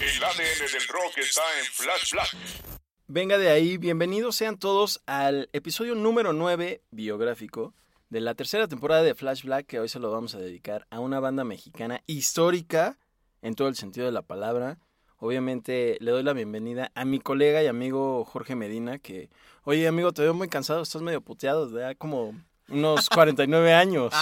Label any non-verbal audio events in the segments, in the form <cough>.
El ADN del rock está en Flash Black. Venga de ahí, bienvenidos sean todos al episodio número 9 biográfico de la tercera temporada de Flash Black que hoy se lo vamos a dedicar a una banda mexicana histórica en todo el sentido de la palabra. Obviamente le doy la bienvenida a mi colega y amigo Jorge Medina que, oye amigo, te veo muy cansado, estás medio puteado, de como unos 49 años,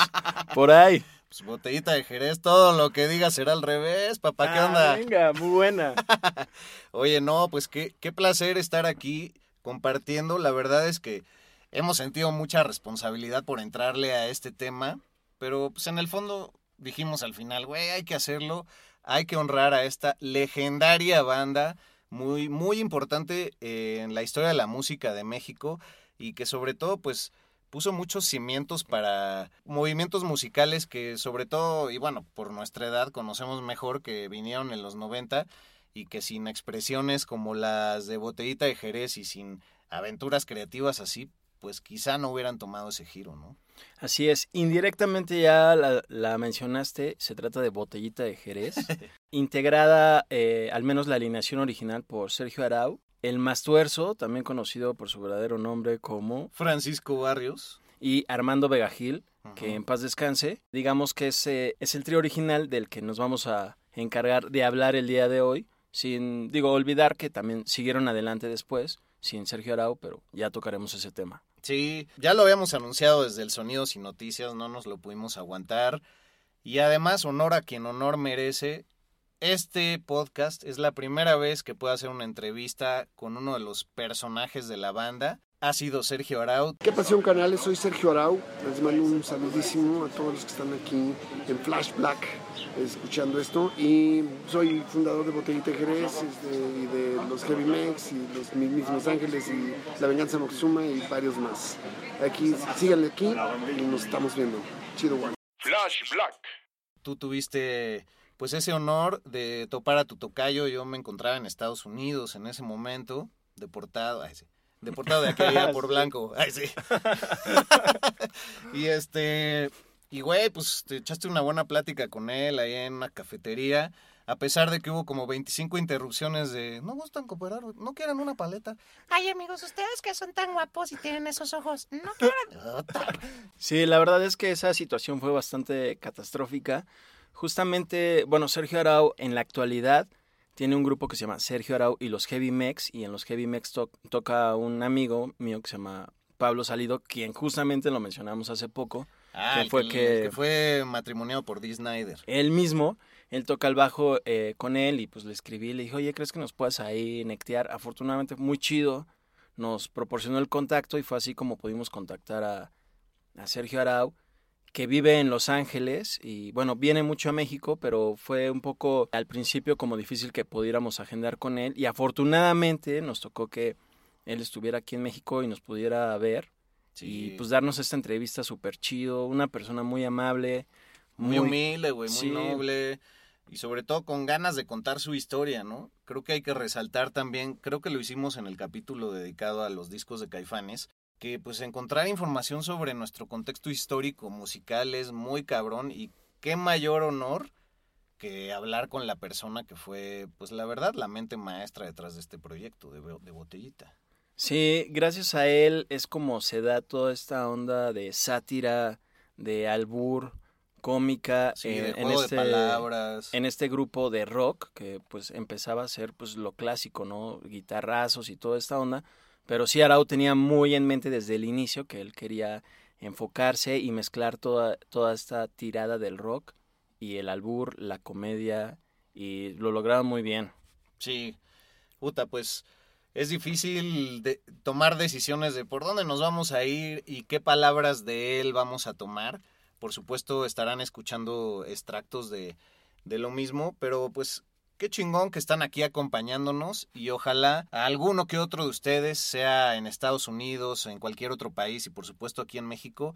por ahí. Pues botellita de Jerez, todo lo que digas será al revés, papá, ¿qué Ah, onda? Venga, muy buena. <laughs> Oye, no, pues qué, qué placer estar aquí compartiendo. La verdad es que hemos sentido mucha responsabilidad por entrarle a este tema, pero pues en el fondo dijimos al final, güey, hay que hacerlo, hay que honrar a esta legendaria banda, muy, muy importante eh, en la historia de la música de México y que sobre todo, pues puso muchos cimientos para movimientos musicales que sobre todo, y bueno, por nuestra edad conocemos mejor que vinieron en los 90 y que sin expresiones como las de Botellita de Jerez y sin aventuras creativas así, pues quizá no hubieran tomado ese giro, ¿no? Así es, indirectamente ya la, la mencionaste, se trata de Botellita de Jerez, <laughs> integrada, eh, al menos la alineación original, por Sergio Arau, el Mastuerzo, también conocido por su verdadero nombre como, Francisco Barrios. y Armando Vegagil, que en paz descanse. Digamos que es, eh, es el trío original del que nos vamos a encargar de hablar el día de hoy, sin, digo, olvidar que también siguieron adelante después, sin Sergio Arau, pero ya tocaremos ese tema. Sí, ya lo habíamos anunciado desde el Sonidos y Noticias, no nos lo pudimos aguantar. Y además, honor a quien honor merece. Este podcast es la primera vez que puedo hacer una entrevista con uno de los personajes de la banda. Ha sido Sergio Arau. ¿Qué pasión canales? Soy Sergio Arau. Les mando un saludísimo a todos los que están aquí en Flash Black escuchando esto. Y soy fundador de Botellita Jerez este, y de los Heavy Mex y los mismos Ángeles y La Venganza Moctezuma y varios más. Aquí, síganle aquí y nos estamos viendo. Chido, guay. Flash Black. Tú tuviste pues ese honor de topar a tu tocayo. Yo me encontraba en Estados Unidos en ese momento, deportado. Ay, sí. Deportado de aquella <laughs> por blanco. Ay, sí. y este. Y güey, pues te echaste una buena plática con él ahí en una cafetería. A pesar de que hubo como 25 interrupciones de no gustan cooperar, no quieren una paleta. Ay, amigos, ustedes que son tan guapos y tienen esos ojos, no quieren. <laughs> Sí, la verdad es que esa situación fue bastante catastrófica. Justamente, bueno, Sergio Arau en la actualidad tiene un grupo que se llama Sergio Arau y los Heavy Mex, y en los Heavy Mex to- toca un amigo mío que se llama Pablo Salido, quien justamente lo mencionamos hace poco. Ah, Que fue que fue matrimoniado por Dee Snyder. Él mismo, él toca el bajo eh, con él y pues le escribí, le dije, oye, ¿crees que nos puedas ahí nectear? Afortunadamente, muy chido, nos proporcionó el contacto y fue así como pudimos contactar a, a Sergio Arau, que vive en Los Ángeles y bueno, viene mucho a México, pero fue un poco al principio como difícil que pudiéramos agendar con él y afortunadamente nos tocó que él estuviera aquí en México y nos pudiera ver y pues darnos esta entrevista súper chido, una persona muy amable, muy, humilde, güey, muy sí. noble y sobre todo con ganas de contar su historia, ¿no? Creo que hay que resaltar también, creo que lo hicimos en el capítulo dedicado a los discos de Caifanes, que pues encontrar información sobre nuestro contexto histórico musical es muy cabrón y qué mayor honor que hablar con la persona que fue, pues la verdad, la mente maestra detrás de este proyecto de, Bo- de Botellita. Sí, gracias a él es como se da toda esta onda de sátira, de albur, cómica, Sí, eh, en este en este grupo de rock que pues empezaba a ser pues lo clásico, ¿no? Guitarrazos y toda esta onda, pero sí Arau tenía muy en mente desde el inicio que él quería enfocarse y mezclar toda toda esta tirada del rock y el albur, la comedia y lo lograba muy bien. Sí, puta, pues es difícil tomar decisiones de por dónde nos vamos a ir y qué palabras de él vamos a tomar. Por supuesto estarán escuchando extractos de, de lo mismo, pero pues qué chingón que están aquí acompañándonos y ojalá a alguno que otro de ustedes, sea en Estados Unidos, en cualquier otro país y por supuesto aquí en México,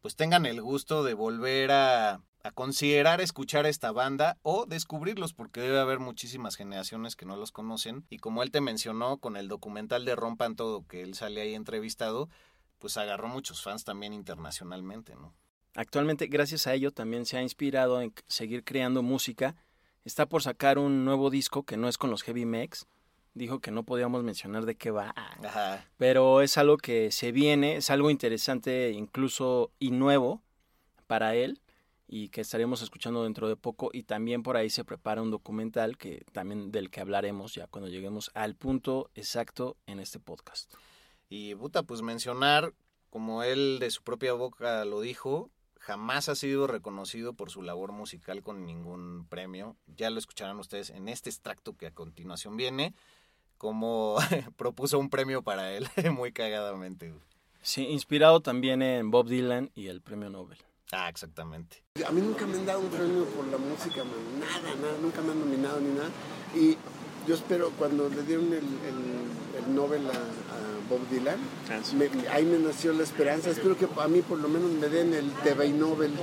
pues tengan el gusto de volver a, considerar escuchar esta banda o descubrirlos, porque debe haber muchísimas generaciones que no los conocen. Y como él te mencionó con el documental de Rompan Todo, que él sale ahí entrevistado, pues agarró muchos fans también internacionalmente, ¿no? Actualmente, gracias a ello, también se ha inspirado en seguir creando música. Está por sacar un nuevo disco que no es con los Heavy Mex. Dijo que no podíamos mencionar de qué va. Ajá. Pero es algo que se viene, es algo interesante incluso y nuevo para él y que estaremos escuchando dentro de poco y también por ahí se prepara un documental que también del que hablaremos ya cuando lleguemos al punto exacto en este podcast. Y puta, pues mencionar, como él de su propia boca lo dijo, jamás ha sido reconocido por su labor musical con ningún premio. Ya lo escucharán ustedes en este extracto que a continuación viene, como <laughs> propuso un premio para él, <laughs> muy cagadamente. Sí, inspirado también en Bob Dylan y el premio Nobel. Ah, exactamente. A mí nunca me han dado un premio por la música, man. nada, nada, nunca me han nominado ni nada. Y yo espero, cuando le dieron el, el, el Nobel a, a Bob Dylan, me- ahí me nació la esperanza. Espero que a mí por lo menos me den el TV Nobel. <laughs>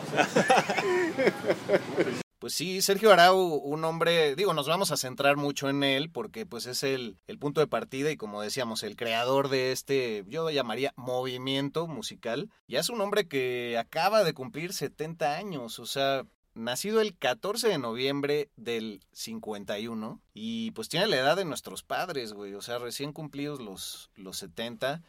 Pues sí, Sergio Arau, un hombre, digo, nos vamos a centrar mucho en él porque pues es el, el punto de partida y como decíamos, el creador de este, yo lo llamaría movimiento musical. Ya es un hombre que acaba de cumplir 70 años, o sea, nacido el 14 de noviembre del 51 y pues tiene la edad de nuestros padres, güey, o sea, recién cumplidos los, los 70.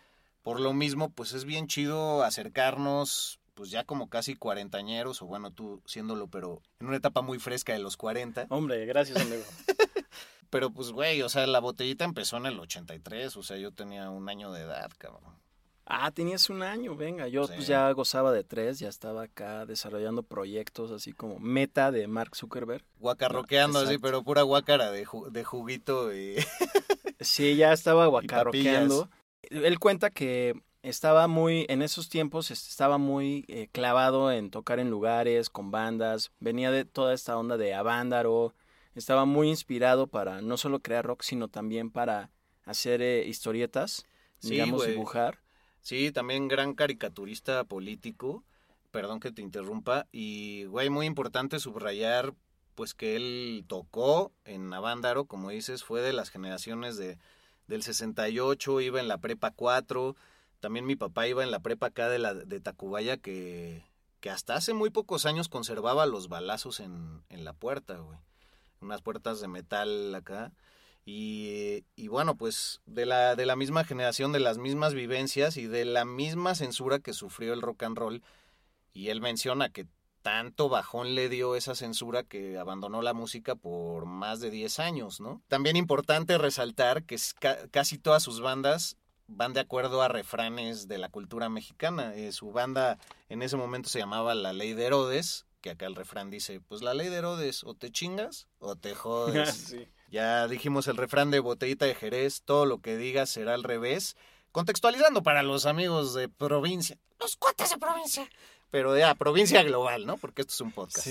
Por lo mismo, pues es bien chido acercarnos, pues ya como casi cuarentañeros, o bueno, tú siéndolo, pero en una etapa muy fresca de los 40. Hombre, gracias amigo. <laughs> Pero pues, güey, o sea, la botellita empezó en el 83, o sea, yo tenía un año de edad, cabrón. Ah, tenías un año, venga, yo Sí. pues ya gozaba de tres, ya estaba acá desarrollando proyectos así como Meta de Mark Zuckerberg. Guacarroqueando así, pero pura guácara de, ju- de juguito y... <laughs> Sí, ya estaba guacarroqueando. Él cuenta que estaba muy, en esos tiempos est- estaba muy eh, clavado en tocar en lugares, con bandas, venía de toda esta onda de Avándaro, estaba muy inspirado para no solo crear rock, sino también para hacer eh, historietas, Sí, digamos, güey. dibujar. Sí, también gran caricaturista político, perdón que te interrumpa, y güey, muy importante subrayar pues que él tocó en Avándaro, como dices, fue de las generaciones de del 68, iba en la prepa 4, también mi papá iba en la prepa acá de la de Tacubaya que que hasta hace muy pocos años conservaba los balazos en, en la puerta, güey. Unas puertas de metal acá. Y, y bueno, pues de la, de la misma generación, de las mismas vivencias y de la misma censura que sufrió el rock and roll. Y él menciona que tanto bajón le dio esa censura que abandonó la música por más de 10 años, ¿no? También importante resaltar que casi todas sus bandas van de acuerdo a refranes de la cultura mexicana. Eh, su banda en ese momento se llamaba La Ley de Herodes, que acá el refrán dice, pues la Ley de Herodes, o te chingas o te jodes. <laughs> Sí. Ya dijimos el refrán de botellita de Jerez, todo lo que digas será al revés. Contextualizando para los amigos de provincia, Los cuates de provincia. pero ya, provincia global, ¿no? Porque esto es un podcast.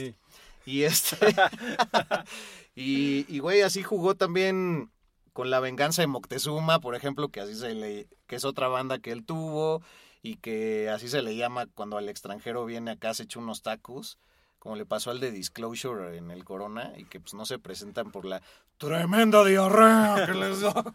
Y este. <laughs> y, y, güey, así jugó también con la venganza de Moctezuma, por ejemplo, que así se le. que es otra banda que él tuvo. Y que así se le llama cuando al extranjero viene acá, se echa unos tacos. Como le pasó al de Disclosure en el Corona. Y que pues no se presentan por la tremenda diarrea que les da.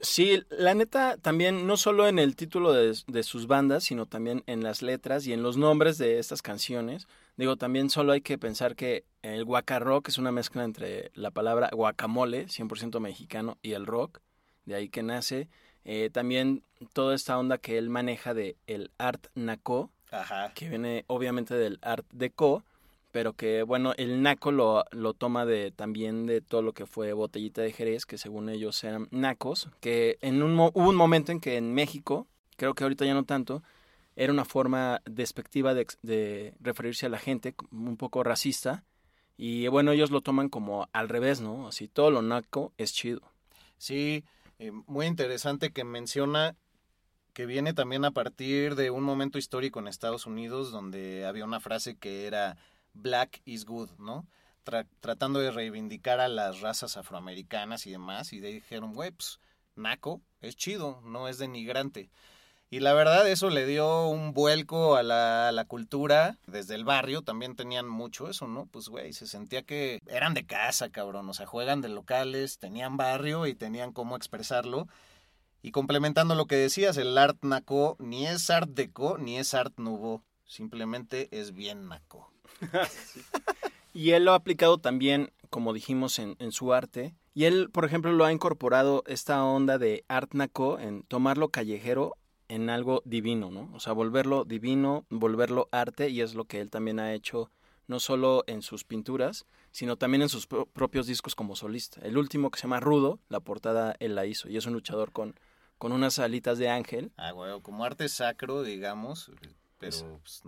Sí, la neta, también no solo en el título de, de sus bandas, sino también en las letras y en los nombres de estas canciones. Digo, también solo hay que pensar que el guacarrock es una mezcla entre la palabra guacamole, 100% mexicano, y el rock, de ahí que nace. Eh, también toda esta onda que él maneja de el art naco, Ajá. que viene obviamente del art deco, pero que bueno, el naco lo, lo toma de también de todo lo que fue botellita de Jerez, que según ellos eran nacos, que en un, hubo un momento en que en México, creo que ahorita ya no tanto, era una forma despectiva de, de referirse a la gente, un poco racista, y bueno, ellos lo toman como al revés, ¿no? Así, todo lo naco es chido. Sí, eh, muy interesante que menciona que viene también a partir de un momento histórico en Estados Unidos donde había una frase que era Black is good, ¿no? Tra- tratando de reivindicar a las razas afroamericanas y demás, y de dijeron, güey, pues, naco, es chido, no es denigrante. Y la verdad eso le dio un vuelco a la, a la cultura. Desde el barrio también tenían mucho eso, ¿no? Pues, güey, se sentía que eran de casa, cabrón. O sea, juegan de locales, tenían barrio y tenían cómo expresarlo. Y complementando lo que decías, el art naco ni es art deco ni es art nouveau. Simplemente es bien naco. <laughs> Y él lo ha aplicado también, como dijimos, en, en su arte. Y él, por ejemplo, lo ha incorporado esta onda de art naco en tomarlo callejero en algo divino, ¿no? O sea, volverlo divino, volverlo arte, y es lo que él también ha hecho, no solo en sus pinturas, sino también en sus pro- propios discos como solista. El último que se llama Rudo, la portada él la hizo, y es un luchador con, con unas alitas de ángel. Ah, güey, como arte sacro, digamos, pero pues,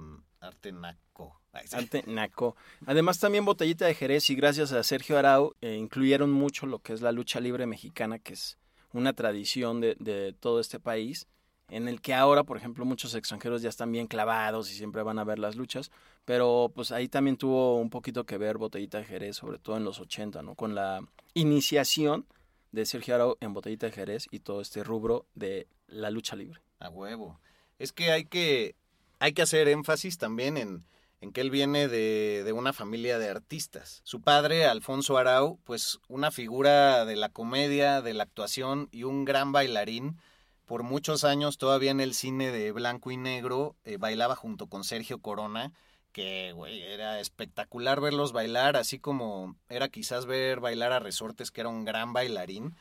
arte naco. Ay, sí. Arte naco. Además también Botellita de Jerez y gracias a Sergio Arau eh, incluyeron mucho lo que es la lucha libre mexicana, que es una tradición de, de todo este país, en el que ahora, por ejemplo, muchos extranjeros ya están bien clavados y siempre van a ver las luchas, pero pues ahí también tuvo un poquito que ver Botellita de Jerez, sobre todo en los 80, ¿no? Con la iniciación de Sergio Arau en Botellita de Jerez y todo este rubro de la lucha libre. A huevo. Es que hay que, hay que hacer énfasis también en, en que él viene de, de una familia de artistas. Su padre, Alfonso Arau, pues una figura de la comedia, de la actuación y un gran bailarín. Por muchos años, todavía en el cine de blanco y negro, eh, bailaba junto con Sergio Corona, que, güey, era espectacular verlos bailar, así como era quizás ver bailar a Resortes, que era un gran bailarín.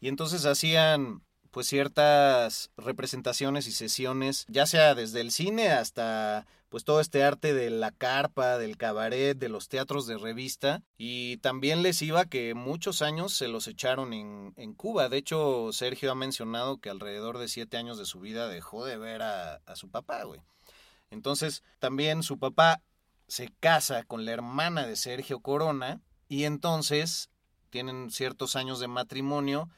Y entonces hacían pues ciertas representaciones y sesiones, ya sea desde el cine hasta pues todo este arte de la carpa, del cabaret, de los teatros de revista y también les iba que muchos años se los echaron en, en Cuba. De hecho, Sergio ha mencionado que alrededor de siete años de su vida dejó de ver a, a su papá, güey. Entonces, también su papá se casa con la hermana de Sergio Corona y entonces tienen ciertos años de matrimonio,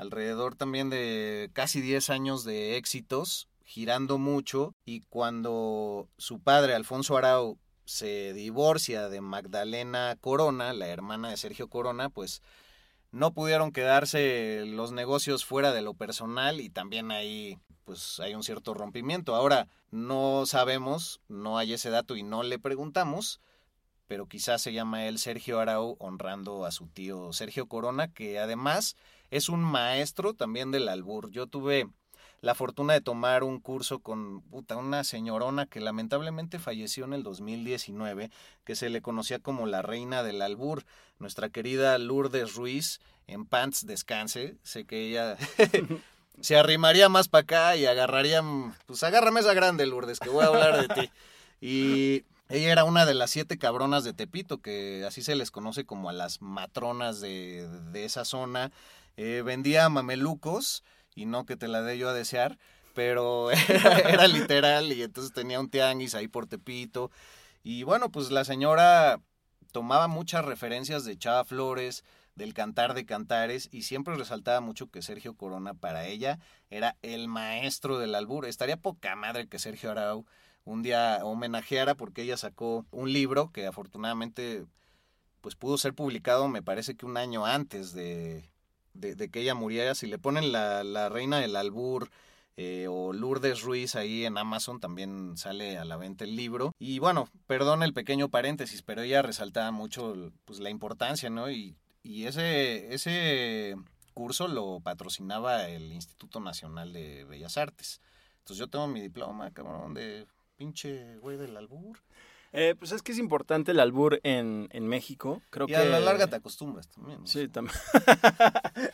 alrededor también de casi 10 años de éxitos, girando mucho y cuando su padre Alfonso Arau se divorcia de Magdalena Corona, la hermana de Sergio Corona, pues no pudieron quedarse los negocios fuera de lo personal y también ahí pues hay un cierto rompimiento. Ahora no sabemos, no hay ese dato y no le preguntamos, pero quizás se llama él Sergio Arau honrando a su tío Sergio Corona, que además es un maestro también del albur. Yo tuve la fortuna de tomar un curso con puta, una señorona que lamentablemente falleció en el 2019, que se le conocía como la reina del albur, nuestra querida Lourdes Ruiz, en pants descanse, sé que ella <laughs> <laughs> se arrimaría más para acá y agarraría, pues agárrame esa grande Lourdes, que voy a hablar de ti. Y ella era una de las siete cabronas de Tepito, que así se les conoce como a las matronas de, de esa zona. Eh, vendía mamelucos, y no que te la dé yo a desear, pero era, <laughs> <laughs> era, literal, y entonces tenía un tianguis ahí por Tepito. Y bueno, pues la señora tomaba muchas referencias de Chava Flores, del cantar de cantares, y siempre resaltaba mucho que Sergio Corona para ella era el maestro del albur. Estaría poca madre que Sergio Arau un día homenajeara porque ella sacó un libro que afortunadamente pues pudo ser publicado me parece que un año antes de, de, que ella muriera. Si le ponen la, la reina del albur eh, o Lourdes Ruiz ahí en Amazon también sale a la venta el libro. Y bueno, perdón el pequeño paréntesis, pero ella resaltaba mucho pues la importancia, ¿no? Y, y ese, ese curso lo patrocinaba el Instituto Nacional de Bellas Artes. Entonces yo tengo mi diploma, cabrón, de pinche güey del albur. Eh, pues es que es importante el albur en, en México. Creo y que... a la larga te acostumbras también. ¿no? Sí, también. <laughs>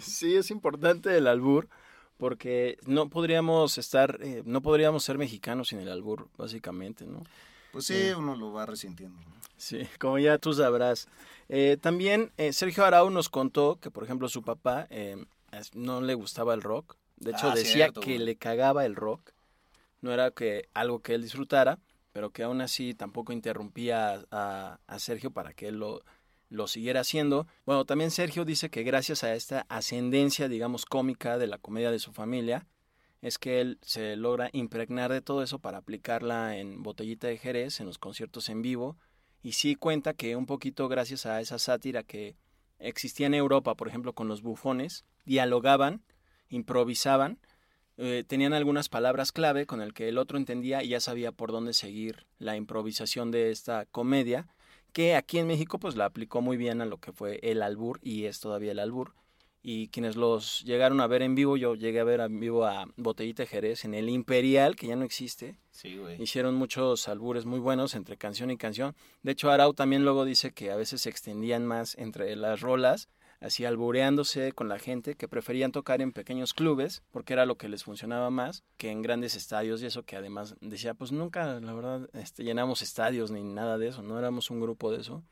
sí, es importante el albur porque no podríamos estar, eh, no podríamos ser mexicanos sin el albur, básicamente, ¿no? Pues sí, uno lo va resintiendo. ¿no? Sí, como ya tú sabrás. Eh, también eh, Sergio Arau nos contó que, por ejemplo, su papá eh, no le gustaba el rock. De hecho, Ah, decía cierto, que güey. le cagaba el rock. No era que algo que él disfrutara, pero que aún así tampoco interrumpía a, Sergio para que él lo, lo siguiera haciendo. Bueno, también Sergio dice que gracias a esta ascendencia, digamos, cómica de la comedia de su familia, es que él se logra impregnar de todo eso para aplicarla en Botellita de Jerez, en los conciertos en vivo, y sí cuenta que un poquito gracias a esa sátira que existía en Europa, por ejemplo, con los bufones, dialogaban, improvisaban, eh, tenían algunas palabras clave con el que el otro entendía y ya sabía por dónde seguir la improvisación de esta comedia, que aquí en México pues la aplicó muy bien a lo que fue el albur y es todavía el albur. Y quienes los llegaron a ver en vivo, yo llegué a ver en vivo a Botellita Jerez en el Imperial, que ya no existe, Sí, güey. Hicieron muchos albures muy buenos entre canción y canción. De hecho, Arau también luego dice que a veces se extendían más entre las rolas, así albureándose con la gente, que preferían tocar en pequeños clubes, porque era lo que les funcionaba más, que en grandes estadios y eso, que además decía, pues nunca, la verdad, este, llenamos estadios ni nada de eso, no éramos un grupo de eso,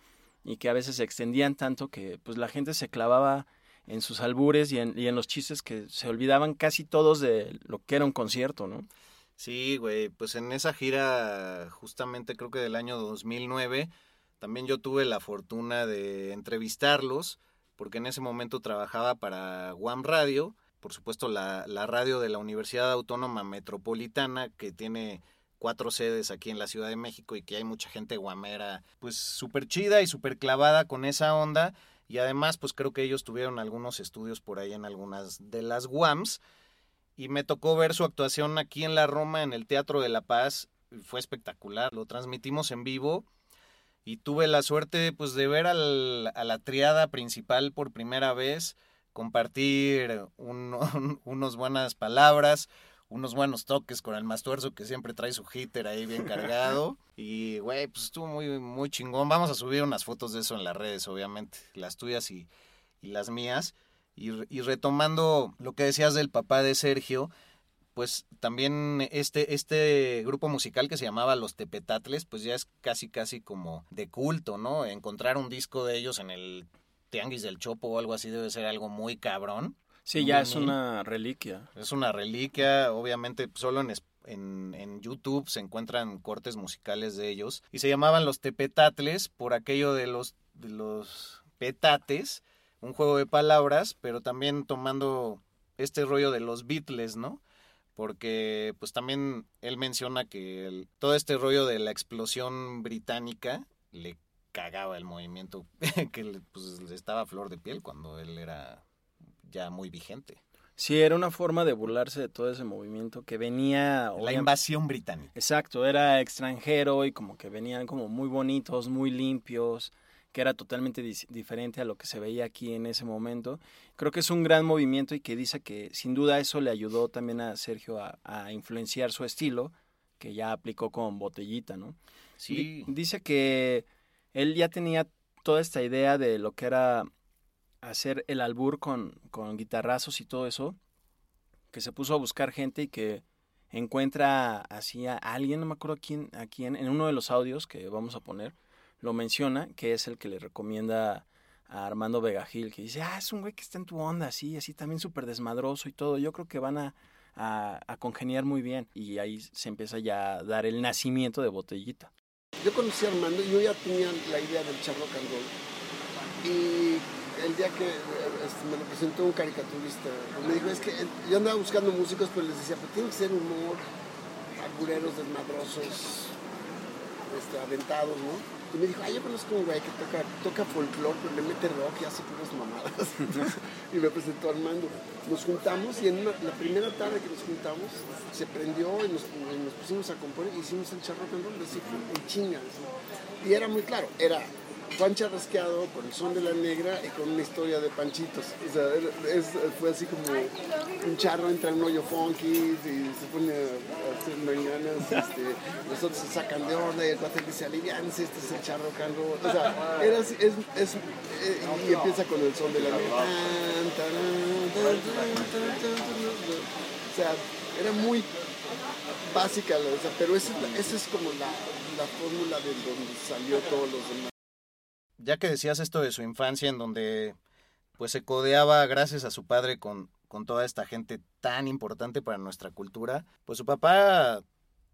y que a veces se extendían tanto que pues la gente se clavaba en sus albures y en, y en los chistes que se olvidaban casi todos de lo que era un concierto, ¿no? Sí, güey, pues en esa gira, justamente creo que del año 2009, también yo tuve la fortuna de entrevistarlos, porque en ese momento trabajaba para Guam Radio, por supuesto la, la radio de la Universidad Autónoma Metropolitana, que tiene cuatro sedes aquí en la Ciudad de México y que hay mucha gente guamera, pues súper chida y súper clavada con esa onda. Y además, pues creo que ellos tuvieron algunos estudios por ahí en algunas de las Guams y me tocó ver su actuación aquí en la Roma, en el Teatro de la Paz. Fue espectacular, lo transmitimos en vivo y tuve la suerte pues de ver al- a la triada principal por primera vez, compartir un- <laughs> un- unos buenas palabras, unos buenos toques con el Mastuerzo que siempre trae su hitter ahí bien cargado <laughs> y güey, pues estuvo muy muy chingón. Vamos a subir unas fotos de eso en las redes, obviamente, las tuyas y, y las mías. Y, y retomando lo que decías del papá de Sergio, pues también este, este grupo musical que se llamaba Los Tepetatles, pues ya es casi casi como de culto, ¿no? Encontrar un disco de ellos en el Tianguis del Chopo o algo así debe ser algo muy cabrón. Sí, ya es una reliquia. Es una reliquia, obviamente solo en, en, en YouTube se encuentran cortes musicales de ellos. Y se llamaban los tepetatles por aquello de los, de los petates, un juego de palabras, pero también tomando este rollo de los Beatles, ¿no? Porque pues también él menciona que el- todo este rollo de la explosión británica le cagaba el movimiento <laughs> que le- pues, le estaba a flor de piel cuando él era ya muy vigente. Sí, era una forma de burlarse de todo ese movimiento que venía... La invasión británica. Exacto, era extranjero y como que venían como muy bonitos, muy limpios, que era totalmente diferente a lo que se veía aquí en ese momento. Creo que es un gran movimiento y que dice que sin duda eso le ayudó también a Sergio a, a influenciar su estilo, que ya aplicó con Botellita, ¿no? Sí. Di- Dice que él ya tenía toda esta idea de lo que era hacer el albur con, con guitarrazos y todo eso, que se puso a buscar gente y que encuentra así a alguien, no me acuerdo quién, a quién, en uno de los audios que vamos a poner, lo menciona, que es el que le recomienda a Armando Vegagil, que dice, ah, es un güey que está en tu onda, así, así también súper desmadroso y todo, yo creo que van a, a, congeniar muy bien. Y ahí se empieza ya a dar el nacimiento de Botellita. Yo conocí a Armando y yo ya tenía la idea del charro candol. Y el día que este, me lo presentó un caricaturista, me dijo, es que yo andaba buscando músicos, pero les decía, pues tiene que ser humor, agureros, desmadrosos, este, aventados, ¿no? Y me dijo, ay, yo conozco un güey que toca, toca folclore, pero le mete rock y hace puras mamadas. <laughs> y me presentó Armando. Nos juntamos y en la primera tarde que nos juntamos se prendió y nos, pusimos a componer y hicimos el charro candol, así fue en chingas. Y era muy claro, era Juan Charrasqueado con el son de la negra y con una historia de panchitos. O sea, fue así como un charro entra en un hoyo funky y se pone a hacer manganas, este, los otros se sacan de onda y el cuate dice, alivianse, este es el charro canro. O sea, era así, es, es, eh, y empieza con el son de la negra. O sea, era muy básica, o sea, pero esa, esa es como la, la fórmula de donde salió todos los demás. Ya que decías esto de su infancia en donde pues se codeaba gracias a su padre con, con toda esta gente tan importante para nuestra cultura, pues su papá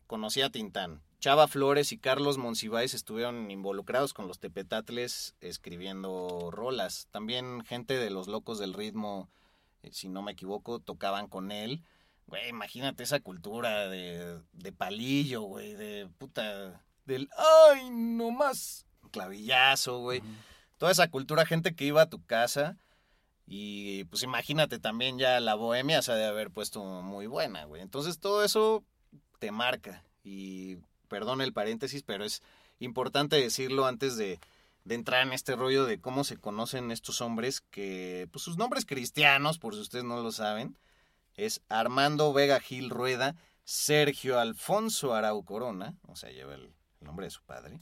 conocía a Tintán. Chava Flores y Carlos Monsiváis estuvieron involucrados con los tepetatles escribiendo rolas. También gente de los locos del ritmo, eh, si no me equivoco, tocaban con él. Güey, imagínate esa cultura de, de palillo, güey, de puta, del ay, no más clavillazo, güey. Toda esa cultura, gente que iba a tu casa y pues imagínate también ya la bohemia se ha de haber puesto muy buena, güey. Entonces todo eso te marca y perdón el paréntesis, pero es importante decirlo antes de, de entrar en este rollo de cómo se conocen estos hombres que pues sus nombres cristianos, por si ustedes no lo saben, es Armando Vega Gil Rueda, Sergio Alfonso Arau Corona, o sea, lleva el, el nombre de su padre,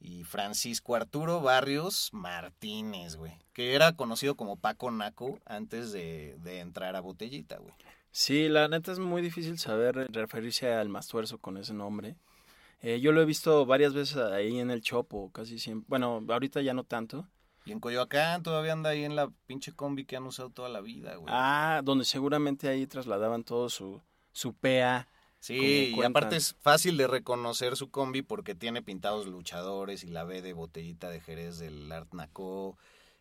y Francisco Arturo Barrios Martínez, güey, que era conocido como Paco Naco antes de, de entrar a Botellita, güey. Sí, la neta es muy difícil saber referirse al Mastuerzo con ese nombre. Eh, yo lo he visto varias veces ahí en el Chopo, casi siempre. Bueno, ahorita ya no tanto. Y en Coyoacán todavía anda ahí en la pinche combi que han usado toda la vida, güey. Ah, donde seguramente ahí trasladaban todo su, su PA. Sí, y aparte es fácil de reconocer su combi porque tiene pintados luchadores y la B de botellita de Jerez del Art Naco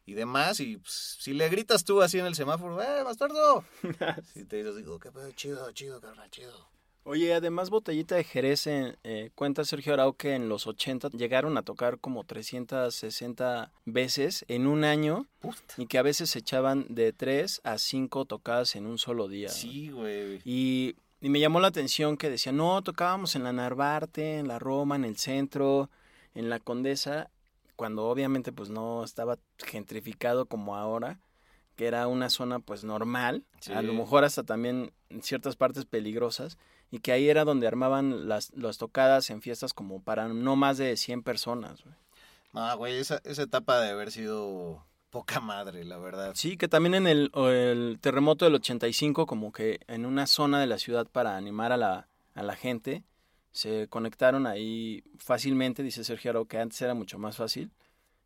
y demás. Y pues, si le gritas tú así en el semáforo, ¡eh, bastardo! <laughs> Si te dices, digo, qué pedo, chido, chido, carnal, chido. Oye, además Botellita de Jerez, en- eh, cuenta Sergio Arau que en los 80 llegaron a tocar como 360 veces en un año Puta. y que a veces se echaban de 3 a 5 tocadas en un solo día. Sí, güey. Y, y me llamó la atención que decía, no, tocábamos en la Narvarte, en la Roma, en el centro, en la Condesa, cuando obviamente pues no estaba gentrificado como ahora, que era una zona pues normal, Sí. a lo mejor hasta también en ciertas partes peligrosas, y que ahí era donde armaban las, las tocadas en fiestas como para no más de 100 personas. No, güey, esa, esa etapa de haber sido poca madre, la verdad. Sí, que también en el, terremoto del 85, como que en una zona de la ciudad para animar a la, a la gente, se conectaron ahí fácilmente, dice Sergio que antes era mucho más fácil,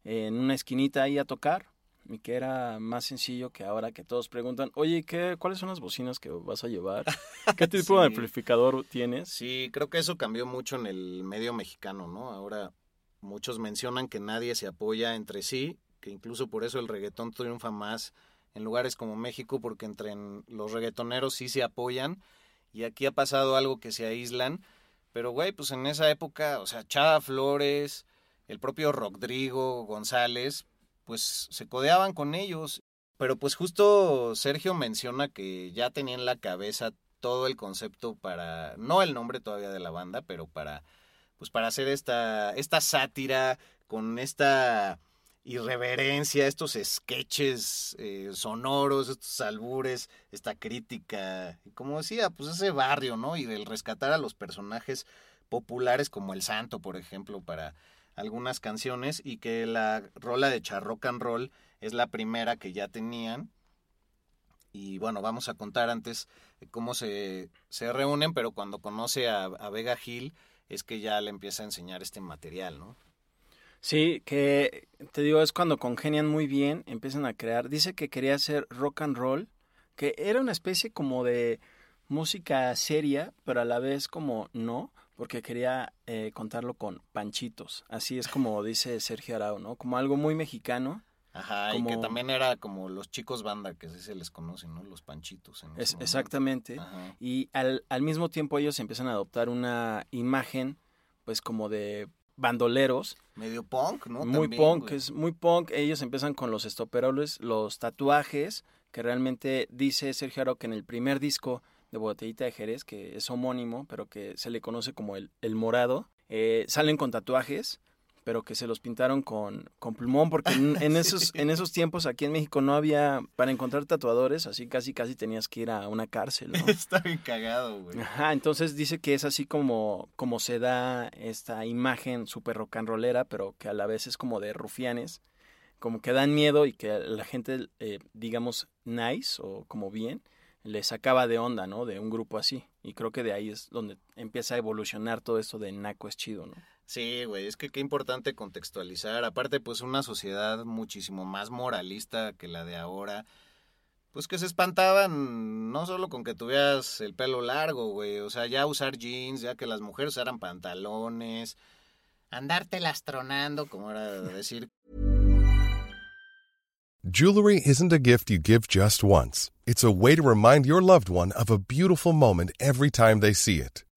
en una esquinita ahí a tocar, y que era más sencillo que ahora que todos preguntan, oye, ¿qué, ¿cuáles son las bocinas que vas a llevar? <laughs> ¿Qué tipo de amplificador tienes? Sí, creo que eso cambió mucho en el medio mexicano, ¿no? Ahora muchos mencionan que nadie se apoya entre sí, que incluso por eso el reggaetón triunfa más en lugares como México, porque entre en- los reggaetoneros sí se apoyan, y aquí ha pasado algo que se aíslan, pero güey, pues en esa época, o sea, Chava Flores, el propio Rodrigo González, pues se codeaban con ellos. Pero pues justo Sergio menciona que ya tenía en la cabeza todo el concepto para, no el nombre todavía de la banda, pero para, pues para hacer esta, esta sátira con esta irreverencia, estos sketches eh, sonoros, estos albures, esta crítica, como decía, pues ese barrio, ¿no? Y del rescatar a los personajes populares como el Santo, por ejemplo, para algunas canciones, y que la rola de Charrock and Roll es la primera que ya tenían. Y bueno, vamos a contar antes cómo se, se reúnen, pero cuando conoce a, a Vega Gil es que ya le empieza a enseñar este material, ¿no? Sí, que te digo, es cuando congenian muy bien, empiezan a crear. Dice que quería hacer rock and roll, que era una especie como de música seria, pero a la vez como no, porque quería eh, contarlo con panchitos. Así es como dice Sergio Arau, ¿no? Como algo muy mexicano. Ajá, y que también era como los chicos banda, que así se les conoce, ¿no? Los panchitos. En Es, exactamente. Ajá. Y al, al mismo tiempo ellos empiezan a adoptar una imagen, pues como de bandoleros, Medio punk, ¿no? muy También, punk, güey. es muy punk. Ellos empiezan con los estoperoles, los tatuajes, que realmente dice Sergio Aro que en el primer disco de Botellita de Jerez, que es homónimo, pero que se le conoce como el, el morado, eh, salen con tatuajes, pero que se los pintaron con, con plumón, porque en, <laughs> en esos, en esos tiempos aquí en México no había, para encontrar tatuadores, así casi casi tenías que ir a una cárcel, ¿no? <laughs> Está bien cagado, güey. Ajá, entonces dice que es así como, como se da esta imagen súper rock and rollera, pero que a la vez es como de rufianes, como que dan miedo y que la gente, eh, digamos, nice o como bien, le sacaba de onda, ¿no? De un grupo así. Y creo que de ahí es donde empieza a evolucionar todo esto de Naco es chido, ¿no? Sí, güey, es que qué importante contextualizar. Aparte, pues una sociedad muchísimo más moralista que la de ahora. Pues que se espantaban no solo con que tuvieras el pelo largo, güey. O sea, ya usar jeans, ya que las mujeres usaran pantalones. Andarte lastronando, como era decir. Jewelry isn't a gift you give just once. It's a way to remind your loved one of a beautiful moment every time they see it.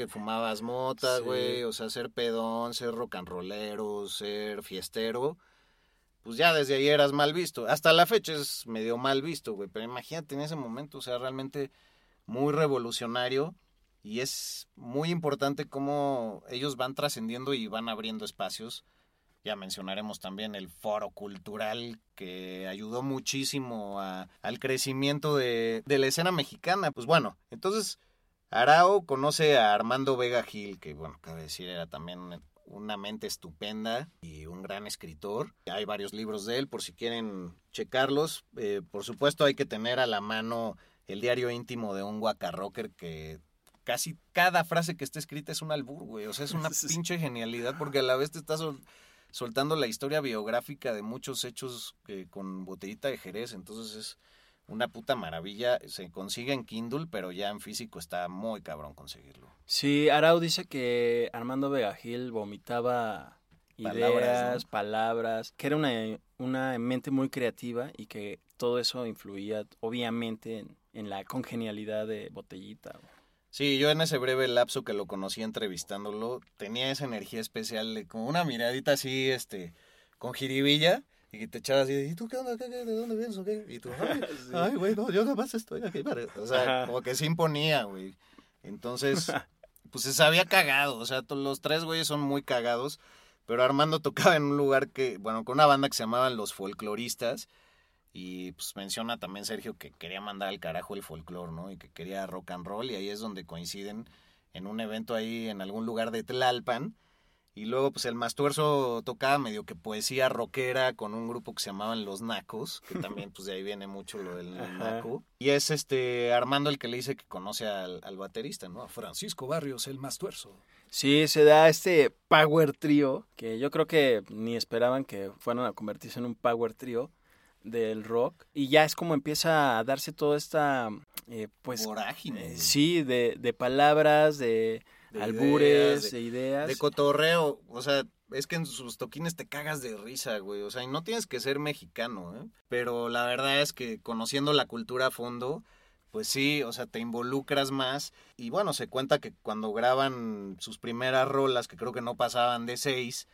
Que fumabas mota, güey, o sea, ser pedón, ser rock and rollero, ser fiestero, pues ya desde ahí eras mal visto. Hasta la fecha es medio mal visto, güey, pero imagínate en ese momento, o sea, realmente muy revolucionario y es muy importante cómo ellos van trascendiendo y van abriendo espacios. Ya mencionaremos también el foro cultural que ayudó muchísimo a- al crecimiento de, de la escena mexicana. Pues bueno, entonces Arao conoce a Armando Vega Gil, que bueno, cabe decir, era también una mente estupenda y un gran escritor. Hay varios libros de él, por si quieren checarlos. Eh, por supuesto, hay que tener a la mano el diario íntimo de un guacarrocker que casi cada frase que está escrita es un albur, güey. O sea, es una <laughs> pinche genialidad porque a la vez te está sol- soltando la historia biográfica de muchos hechos eh, con botellita de Jerez. Entonces es una puta maravilla. Se consigue en Kindle, pero ya en físico está muy cabrón conseguirlo. Sí, Arau dice que Armando Vegagil vomitaba Palabras, ideas, ¿no? palabras, que era una, una mente muy creativa y que todo eso influía obviamente en, en la congenialidad de Botellita. güey. Sí, yo en ese breve lapso que lo conocí entrevistándolo, tenía esa energía especial de como una miradita así, este, con jiribilla, y te echabas así, ¿y tú qué onda? ¿Qué, qué, ¿De dónde vienes o qué? Y tú, <laughs> ay, güey, no, yo nada más estoy aquí para... O sea, Ajá. como que se imponía, güey. Entonces, <laughs> pues se sabía cagado, o sea, los tres güeyes son muy cagados, pero Armando <laughs> tocaba en un lugar que, bueno, con una banda que se llamaban Los Folcloristas, y pues menciona también Sergio que quería mandar al carajo el folclore, ¿no? Y que quería rock and roll, y ahí es donde coinciden en un evento ahí en algún lugar de Tlalpan. Y luego, pues el Mastuerzo tocaba medio que poesía rockera con un grupo que se llamaban Los Nacos, que también, pues de ahí viene mucho lo del <laughs> naco. Y es este Armando el que le dice que conoce al, al baterista, ¿no? A Francisco Barrios, el Mastuerzo. Sí, se da este power trio, que yo creo que ni esperaban que fueran a convertirse en un power trio del rock. Y ya es como empieza a darse toda esta, eh, pues, Vorágine. eh, sí, de, de palabras, de, De albures, ideas, de, ideas. De cotorreo, o sea, es que en sus toquines te cagas de risa, güey. O sea, y no tienes que ser mexicano, ¿eh? Pero la verdad es que conociendo la cultura a fondo, pues sí, o sea, te involucras más. Y bueno, se cuenta que cuando graban sus primeras rolas, que creo que no pasaban de seis,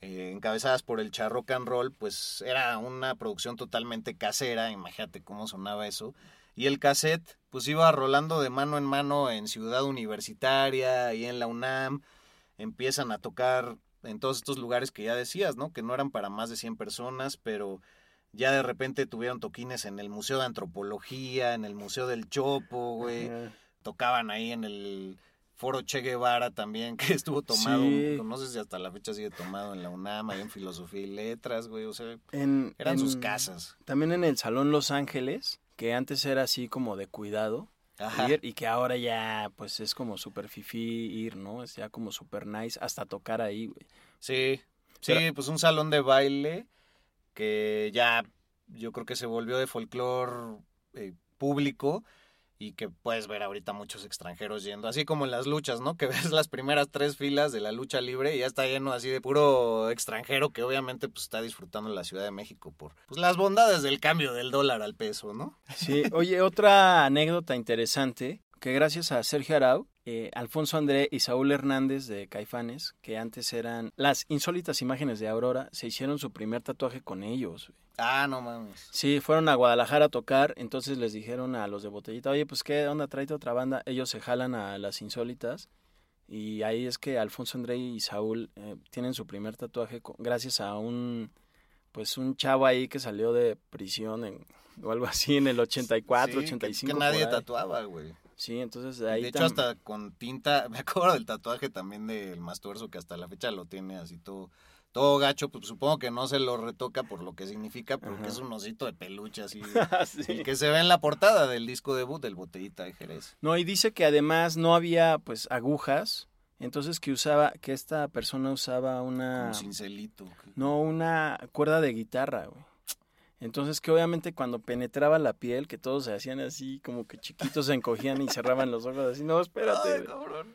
eh, encabezadas por el Charrock and Roll, pues era una producción totalmente casera, imagínate cómo sonaba eso. Y el cassette, pues iba rolando de mano en mano en Ciudad Universitaria y en la UNAM. Empiezan a tocar en todos estos lugares que ya decías, ¿no? Que no eran para más de 100 personas, pero ya de repente tuvieron toquines en el Museo de Antropología, en el Museo del Chopo, güey. Tocaban ahí en el Foro Che Guevara también, <laughs> que estuvo tomado, Sí. no sé si hasta la fecha sigue tomado en la UNAM, ahí en Filosofía y Letras, güey, o sea, En- eran sus casas. También en el Salón Los Ángeles, que antes era así como de cuidado. Ajá. ir, y que ahora ya pues es como super fifí ir, ¿no? Es ya como super nice hasta tocar ahí, güey. Sí, sí, Pero- pues un salón de baile que ya yo creo que se volvió de folclore eh, público y que puedes ver ahorita muchos extranjeros yendo, así como en las luchas, ¿no? Que <laughs> ves las primeras tres filas de la lucha libre y ya está lleno así de puro extranjero que obviamente pues está disfrutando la Ciudad de México por pues, las bondades del cambio del dólar al peso, ¿no? Sí, oye, otra anécdota interesante, que gracias a Sergio Arau, eh, Alfonso André y Saúl Hernández de Caifanes, que antes eran las insólitas imágenes de Aurora, se hicieron su primer tatuaje con ellos. Ah, no mames. Sí, fueron a Guadalajara a tocar, entonces les dijeron a los de Botellita, oye, pues qué onda, tráete otra banda. Ellos se jalan a las insólitas y ahí es que Alfonso André y Saúl eh, tienen su primer tatuaje con- gracias a un, pues un chavo ahí que salió de prisión en, o algo así en el 84, Sí, que- 85. Que, nadie por ahí. tatuaba, güey. Sí, entonces ahí de hecho, hasta con tinta, <laughs> me acuerdo del tatuaje también del Mastuerzo, que hasta la fecha lo tiene así todo, todo gacho, pues supongo que no se lo retoca por lo que significa, porque Ajá. es un osito de peluche así, <laughs> Sí. el que se ve en la portada del disco debut del Botellita de Jerez. No, y dice que además no había pues agujas, entonces que usaba, que esta persona usaba una... Como cincelito. No, una cuerda de guitarra, güey. Entonces que obviamente cuando penetraba la piel, que todos se hacían así, como que chiquitos se encogían y cerraban los ojos así, no, espérate. Ay, güey". cabrón.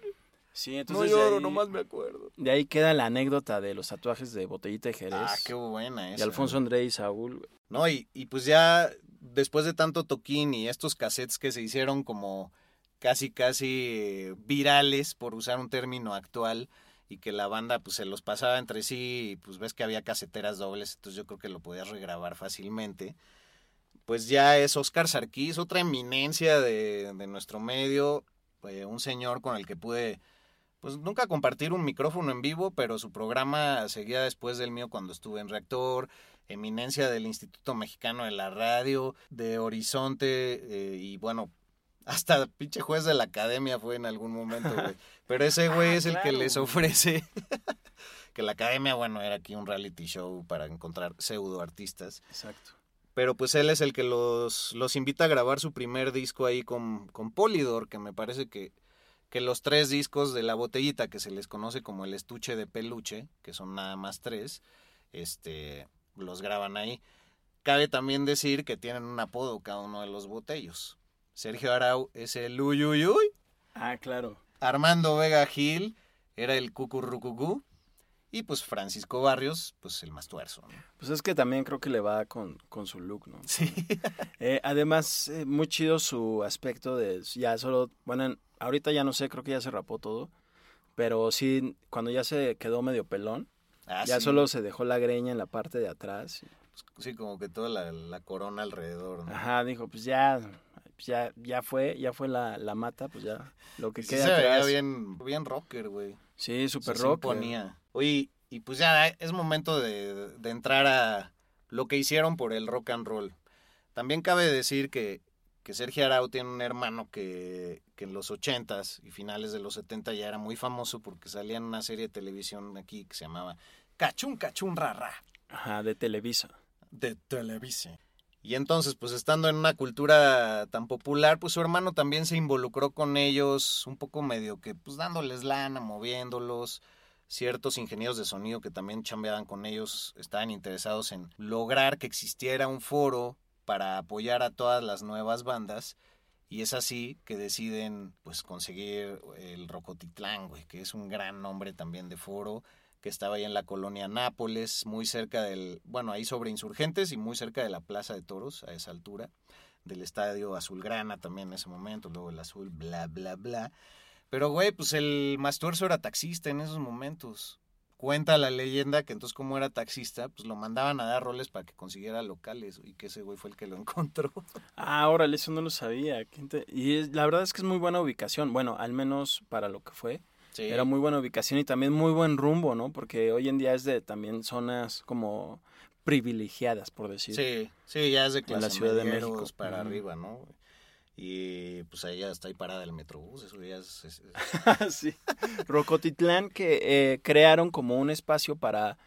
Sí, No entonces lloro, de, ahí, nomás me acuerdo. de ahí queda la anécdota de los tatuajes de Botellita de Jerez. Ah, qué buena esa. de Alfonso André y Saúl. güey. No, y, y pues ya después de tanto toquín y estos cassettes que se hicieron como casi, casi virales, por usar un término actual, y que la banda pues se los pasaba entre sí, y pues ves que había caseteras dobles, entonces yo creo que lo podías regrabar fácilmente. Pues ya es Oscar Sarkis, otra eminencia de, de nuestro medio, eh, un señor con el que pude pues nunca compartir un micrófono en vivo, pero su programa seguía después del mío cuando estuve en Reactor, eminencia del Instituto Mexicano de la Radio, de Horizonte, eh, y bueno, hasta pinche juez de la academia fue en algún momento, güey. <laughs> Pero ese güey Ah, es el que les ofrece <laughs> que la academia, bueno, era aquí un reality show para encontrar pseudo artistas. Exacto. Pero pues él es el que los, los invita a grabar su primer disco ahí con, con Polydor, que me parece que, que los tres discos de la botellita, que se les conoce como el estuche de peluche, que son nada más tres, este, los graban ahí. Cabe también decir que tienen un apodo cada uno de los botellos. Sergio Arau es el Uyuyuy, Ah, claro. Armando Vega Gil era el Cucurrucucú, y pues Francisco Barrios, pues el más tuerzo. ¿no? Pues es que también creo que le va con, con su look, ¿no? Sí. <laughs> Eh, además, eh, muy chido su aspecto de ya solo, bueno, en- ahorita ya no sé, creo que ya se rapó todo, pero sí, cuando ya se quedó medio pelón, Ah, ya sí. solo se dejó la greña en la parte de atrás. Sí, como que toda la, la corona alrededor, ¿no? Ajá, dijo, pues ya, pues ya, ya fue, ya fue la, la mata, pues ya, lo que sí queda se veía bien, bien rocker, güey. Sí, super Se rock. imponía. Oye, y pues ya es momento de, de entrar a lo que hicieron por el rock and roll. También cabe decir que, que Sergio Arau tiene un hermano que, que en los 80s y finales de los 70 ya era muy famoso porque salía en una serie de televisión aquí que se llamaba Cachún Cachún Rara Ajá, de Televisa. de Televisa. Y entonces, pues estando en una cultura tan popular, pues su hermano también se involucró con ellos, un poco medio que, pues dándoles lana, moviéndolos. Ciertos ingenieros de sonido que también chambeaban con ellos estaban interesados en lograr que existiera un foro para apoyar a todas las nuevas bandas. Y es así que deciden, pues, conseguir el Rocotitlán, güey, que es un gran nombre también de foro que estaba ahí en la colonia Nápoles, muy cerca del, bueno, ahí sobre Insurgentes y muy cerca de la Plaza de Toros, a esa altura, del estadio Azulgrana también en ese momento, luego el azul, bla, bla, bla. Pero, güey, pues el Mastuerzo era taxista en esos momentos. Cuenta la leyenda que entonces como era taxista, pues lo mandaban a dar roles para que consiguiera locales y que ese güey fue el que lo <laughs> encontró. Ah, órale, eso no lo sabía. Y es- la verdad es que es muy buena ubicación. Bueno, al menos para lo que fue. Sí. Era muy buena ubicación y también muy buen rumbo, ¿no? Porque hoy en día es de también zonas como privilegiadas, por decir. Sí, sí, ya es de En la clase Ciudad de México. para arriba, ¿no? Y pues ahí ya está ahí parada el metrobús, eso ya es... es- es- <laughs> sí. Rocotitlán que eh, crearon como un espacio para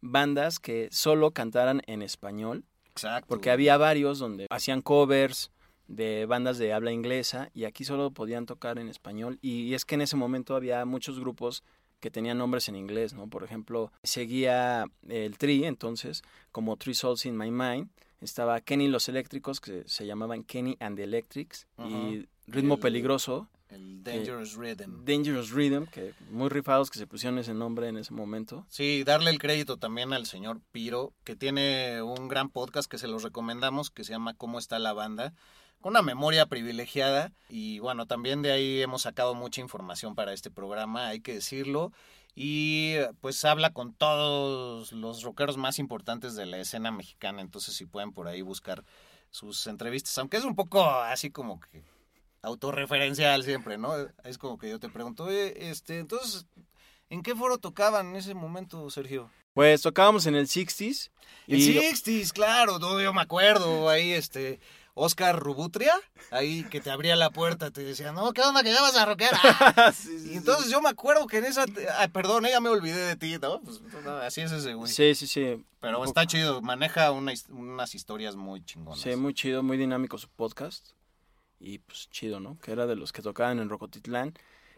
bandas que solo cantaran en español, Exacto. porque había varios donde hacían covers de bandas de habla inglesa y aquí solo podían tocar en español y, es que en ese momento había muchos grupos que tenían nombres en inglés, ¿no? Por ejemplo, seguía el Tri, entonces, como Three Souls in My Mind, estaba Kenny y los Eléctricos, que se llamaban Kenny and the Electrics, y Ritmo El- Peligroso, El Dangerous Rhythm. Dangerous Rhythm, que muy rifados que se pusieron ese nombre en ese momento. Sí, darle el crédito también al señor Piro, que tiene un gran podcast que se los recomendamos, que se llama ¿Cómo está la banda? Con una memoria privilegiada y bueno, también de ahí hemos sacado mucha información para este programa, hay que decirlo. Y pues habla con todos los rockeros más importantes de la escena mexicana, entonces si pueden por ahí buscar sus entrevistas, aunque es un poco así como que autorreferencial siempre, ¿no? Es como que yo te pregunto, "Oye, este, entonces, ¿en qué foro tocaban en ese momento, Sergio? Pues tocábamos en el 60s. El y lo- 60s, claro, no, yo me acuerdo, ahí este, Oscar Rubutria, ahí que te abría la puerta, te decía, no, ¿qué onda que ya vas a rockear? Ah, <laughs> y entonces yo me acuerdo que en esa, ay, perdón, eh, ya me olvidé de ti, ¿no? Pues no, así es ese güey. Sí, sí, sí. Pero está chido, maneja una unas historias muy chingonas. Sí, muy chido, muy dinámico su podcast. Y pues chido, ¿no? Que era de los que tocaban en Rocotitlán.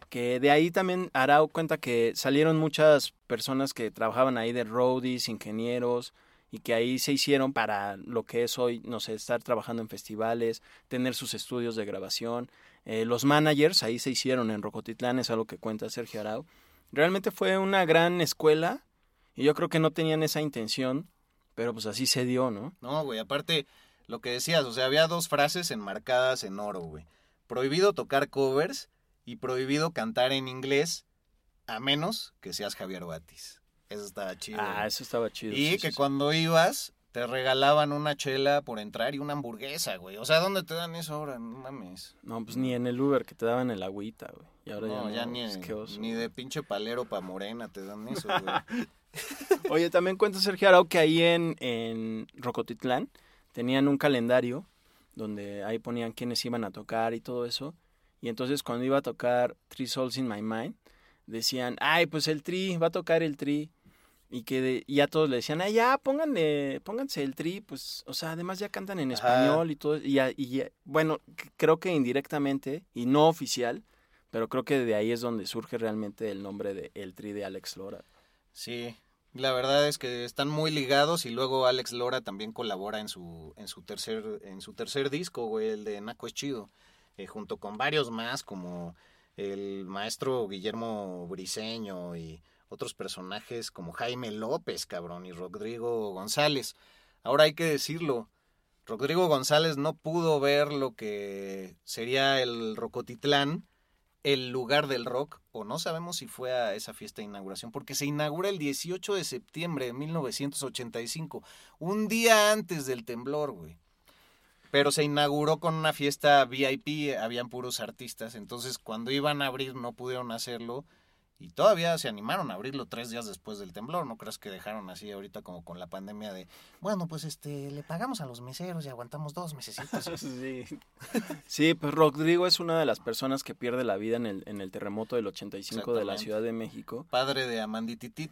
Que de ahí también Arau cuenta que salieron muchas personas que trabajaban ahí de roadies, ingenieros, y que ahí se hicieron para lo que es hoy, no sé, estar trabajando en festivales, tener sus estudios de grabación. Eh, los managers ahí se hicieron en Rocotitlán, es algo que cuenta Sergio Arau. Realmente fue una gran escuela y yo creo que no tenían esa intención, pero pues así se dio, ¿no? No, güey, aparte, lo que decías, o sea, había dos frases enmarcadas en oro, güey. Prohibido tocar covers y prohibido cantar en inglés, a menos que seas Javier Batis. Eso estaba chido. Ah, güey. eso estaba chido. Y sí, que sí, sí. cuando ibas, te regalaban una chela por entrar y una hamburguesa, güey. O sea, ¿dónde te dan eso ahora? No mames. No, pues ni en el Uber que te daban el agüita, güey. Y ahora No, ya, ya no, ni, pues, qué oso, ni güey. de pinche palero pa' morena te dan eso, güey. <laughs> Oye, también cuenta Sergio Arau que ahí en, en Rocotitlán tenían un calendario donde ahí ponían quiénes iban a tocar y todo eso. Y entonces cuando iba a tocar Three Souls in My Mind, decían, ay, pues el Tri, va a tocar el Tri. Y que de- y ya todos le decían, ay, ya, pónganle, pónganse el Tri, pues, o sea, además ya cantan en Ajá. español y todo. Y, y bueno, creo que indirectamente y no oficial, pero creo que de ahí es donde surge realmente el nombre de El Tri de Alex Lora. Sí, la verdad es que están muy ligados y luego Alex Lora también colabora en su, en su tercer, en su tercer disco, güey, el de Naco es chido, eh, junto con varios más como el maestro Guillermo Briseño y otros personajes como Jaime López, cabrón, y Rodrigo González. Ahora hay que decirlo, Rodrigo González no pudo ver lo que sería el Rocotitlán, el lugar del rock, o no sabemos si fue a esa fiesta de inauguración, porque se inaugura el 18 de septiembre de 1985, un día antes del temblor, güey. Pero se inauguró con una fiesta VIP, habían puros artistas, entonces cuando iban a abrir no pudieron hacerlo y todavía se animaron a abrirlo tres días después del temblor, no creas que dejaron así ahorita como con la pandemia de, bueno, pues este, le pagamos a los meseros y aguantamos dos mesecitos. <laughs> Sí. Sí, pues Rodrigo es una de las personas que pierde la vida en el, en el terremoto del 85 de la. Ciudad de México. Padre de Amandititit.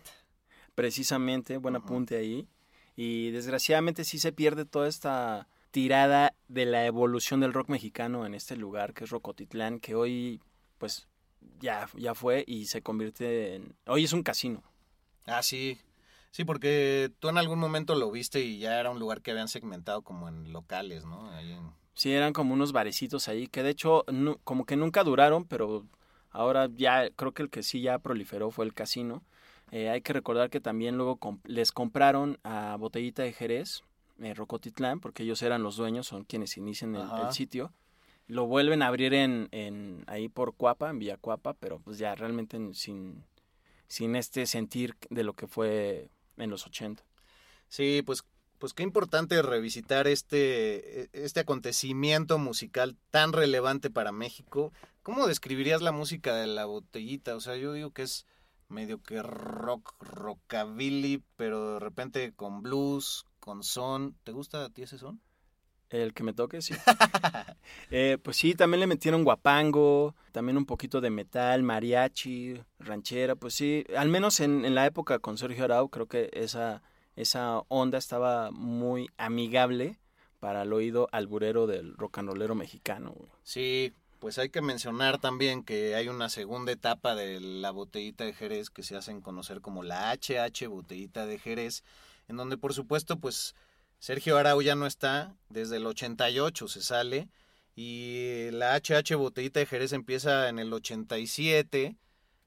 Precisamente, buen apunte ahí. Y desgraciadamente sí se pierde toda esta tirada de la evolución del rock mexicano en este lugar que es Rocotitlán, que hoy pues ya, ya fue y se convierte en... Hoy es un casino. Ah, sí. Sí, porque tú en algún momento lo viste y ya era un lugar que habían segmentado como en locales, ¿no? Ahí en- Sí, eran como unos barecitos ahí, que de hecho como que nunca duraron, pero ahora ya creo que el que sí ya proliferó fue el casino. Eh, hay que recordar que también luego comp- les compraron a Botellita de Jerez, eh, Rocotitlán, porque ellos eran los dueños, son quienes inician el sitio. Lo vuelven a abrir en, en ahí por Cuapa, en Villa Cuapa, pero pues ya realmente en- sin, sin este sentir de lo que fue en los 80. Sí, pues, pues qué importante revisitar este, este acontecimiento musical tan relevante para México. ¿Cómo describirías la música de la botellita? O sea, yo digo que es medio que rock, rockabilly, pero de repente con blues, con son. ¿Te gusta a ti ese son? El que me toque, sí. <laughs> Eh, pues sí, también le metieron guapango, también un poquito de metal, mariachi, ranchera, pues sí, al menos en, en la época con Sergio Arau creo que esa, esa onda estaba muy amigable para el oído alburero del rock and rollero mexicano. güey. Sí, pues hay que mencionar también que hay una segunda etapa de la botellita de Jerez que se hacen conocer como la HH botellita de Jerez, en donde por supuesto pues Sergio Arau ya no está, desde el 88 se sale y la HH botellita de Jerez empieza en el 87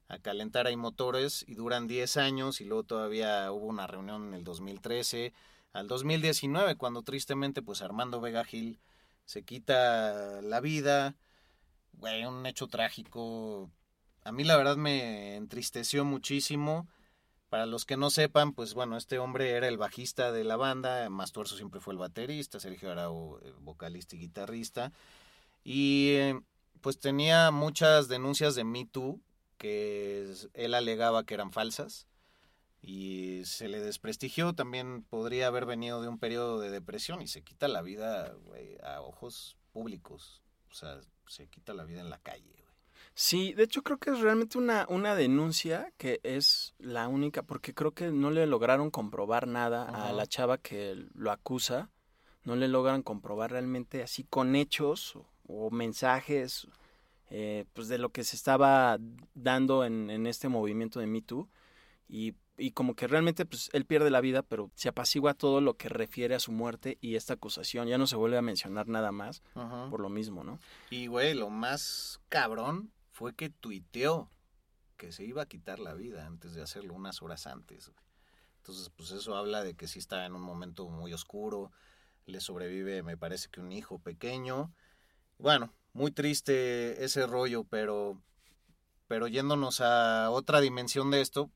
a calentar ahí motores y duran 10 años y luego todavía hubo una reunión en el 2013 al 2019 cuando tristemente pues Armando Vega Gil se quita la vida, güey, un hecho trágico. A mí la verdad me entristeció muchísimo. Para los que no sepan, pues bueno, este hombre era el bajista de la banda, Mastuerzo siempre fue el baterista, Sergio Arau eh, vocalista y guitarrista. Y eh, pues tenía muchas denuncias de Me Too que él alegaba que eran falsas y se le desprestigió. También podría haber venido de un periodo de depresión y se quita la vida a ojos públicos. O sea, se quita la vida en la calle. Sí, de hecho creo que es realmente una, una denuncia que es la única, porque creo que no le lograron comprobar nada a la chava que lo acusa, no le logran comprobar realmente así con hechos o, o mensajes eh, pues de lo que se estaba dando en, en este movimiento de Me Too y, y como que realmente pues él pierde la vida, pero se apacigua todo lo que refiere a su muerte y esta acusación, ya no se vuelve a mencionar nada más Ajá. por lo mismo, ¿no? Y, güey, lo más cabrón fue que tuiteó que se iba a quitar la vida antes de hacerlo, unas horas antes. Entonces, pues eso habla de que sí está en un momento muy oscuro. Le sobrevive, me parece que un hijo pequeño. Bueno, muy triste ese rollo, pero, pero yéndonos a otra dimensión de esto,